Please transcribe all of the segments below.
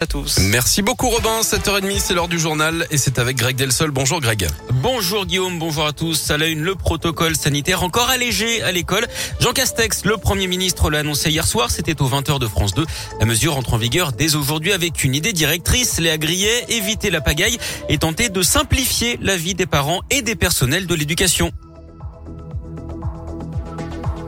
à tous. Merci beaucoup Robin, 7h30 c'est l'heure du journal et c'est avec Greg Delsol. Bonjour Greg. Bonjour Guillaume, bonjour à tous. À la une, le protocole sanitaire encore allégé à l'école. Jean Castex, le Premier ministre l'a annoncé hier soir, c'était aux 20h de France 2. La mesure entre en vigueur dès aujourd'hui avec une idée directrice, Léa Grillet, éviter la pagaille et tenter de simplifier la vie des parents et des personnels de l'éducation.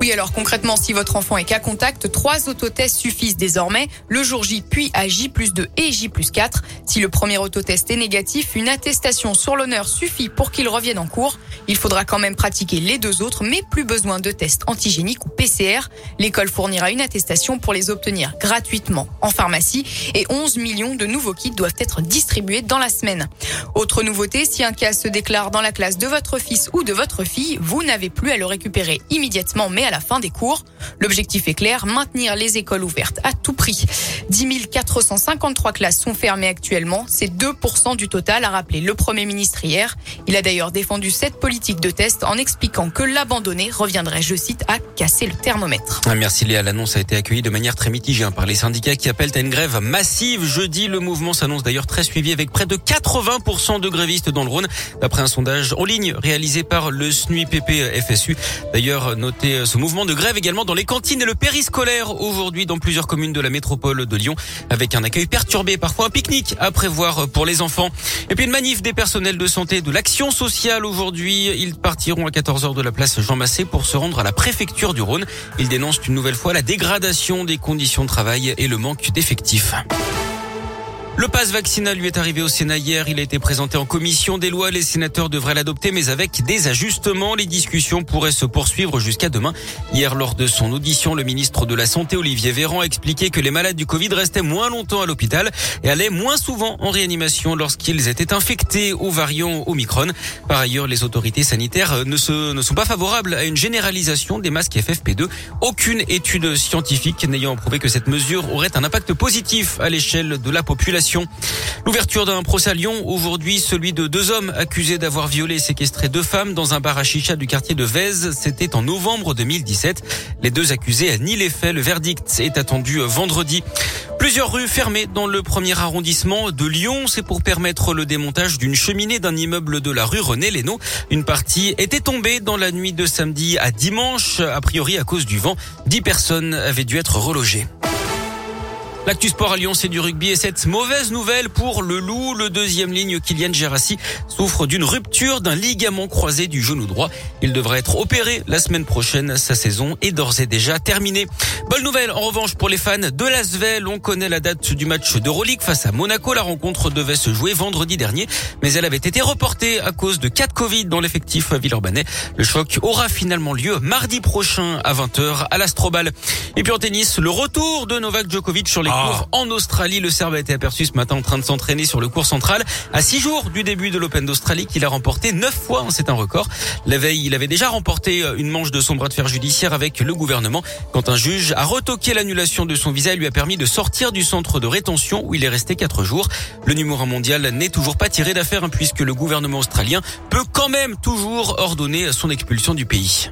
Oui, alors concrètement, si votre enfant est cas contact, trois autotests suffisent désormais, le jour J puis à J plus 2 et J plus 4. Si le premier autotest est négatif, une attestation sur l'honneur suffit pour qu'il revienne en cours. Il faudra quand même pratiquer les deux autres, mais plus besoin de tests antigéniques ou PCR. L'école fournira une attestation pour les obtenir gratuitement en pharmacie et 11 millions de nouveaux kits doivent être distribués dans la semaine. Autre nouveauté, si un cas se déclare dans la classe de votre fils ou de votre fille, vous n'avez plus à le récupérer immédiatement, mais à la fin des cours. L'objectif est clair, maintenir les écoles ouvertes à tout prix. 10 453 classes sont fermées actuellement. C'est 2% du total, a rappelé le Premier ministre hier. Il a d'ailleurs défendu cette politique de test en expliquant que l'abandonner reviendrait, je cite, à casser le thermomètre. Ah, merci Léa. L'annonce a été accueillie de manière très mitigée hein, par les syndicats qui appellent à une grève massive. Jeudi, le mouvement s'annonce d'ailleurs très suivi avec près de 80% de grévistes dans le Rhône, d'après un sondage en ligne réalisé par le SNUIPP FSU. D'ailleurs, notez ce mouvement de grève également dans les cantines et le périscolaire aujourd'hui dans plusieurs communes de la métropole de Lyon avec un accueil perturbé, parfois un pique-nique à prévoir pour les enfants. Et puis une manif des personnels de santé de l'action sociale aujourd'hui. Ils partiront à 14h de la place Jean Massé pour se rendre à la préfecture du Rhône. Ils dénoncent une nouvelle fois la dégradation des conditions de travail et le manque d'effectifs. Le passe vaccinal lui est arrivé au Sénat hier. Il a été présenté en commission des lois. Les sénateurs devraient l'adopter, mais avec des ajustements. Les discussions pourraient se poursuivre jusqu'à demain. Hier, lors de son audition, le ministre de la Santé, Olivier Véran, a expliqué que les malades du Covid restaient moins longtemps à l'hôpital et allaient moins souvent en réanimation lorsqu'ils étaient infectés au variant Omicron. Par ailleurs, les autorités sanitaires ne, se, ne sont pas favorables à une généralisation des masques FFP2. Aucune étude scientifique n'ayant prouvé que cette mesure aurait un impact positif à l'échelle de la population. L'ouverture d'un procès à Lyon aujourd'hui, celui de deux hommes accusés d'avoir violé et séquestré deux femmes dans un bar à chicha du quartier de Vèze. C'était en novembre 2017. Les deux accusés nient les faits. Le verdict est attendu vendredi. Plusieurs rues fermées dans le premier arrondissement de Lyon. C'est pour permettre le démontage d'une cheminée d'un immeuble de la rue René Lénaud. Une partie était tombée dans la nuit de samedi à dimanche, a priori à cause du vent. Dix personnes avaient dû être relogées. L'actu sport à Lyon, c'est du rugby et cette mauvaise nouvelle pour le loup. Le deuxième ligne, Kylian Gerassi, souffre d'une rupture d'un ligament croisé du genou droit. Il devrait être opéré la semaine prochaine. Sa saison est d'ores et déjà terminée. Bonne nouvelle, en revanche, pour les fans de l'Asvel. On connaît la date du match d'Euroleague face à Monaco. La rencontre devait se jouer vendredi dernier, mais elle avait été reportée à cause de cas de Covid dans l'effectif villeurbanais. Le choc aura finalement lieu mardi prochain à 20h à l'Astrobal. Et puis en tennis, le retour de Novak Djokovic sur les ah. en Australie. Le Serbe a été aperçu ce matin en train de s'entraîner sur le cours central à six jours du début de l'Open d'Australie qu'il a remporté neuf fois. C'est un record. La veille, il avait déjà remporté euh, une manche de son bras de fer judiciaire avec le gouvernement quand un juge a retoqué l'annulation de son visa et lui a permis de sortir du centre de rétention où il est resté quatre jours. Le numéro mondial n'est toujours pas tiré d'affaire hein, puisque le gouvernement australien peut quand même toujours ordonner son expulsion du pays.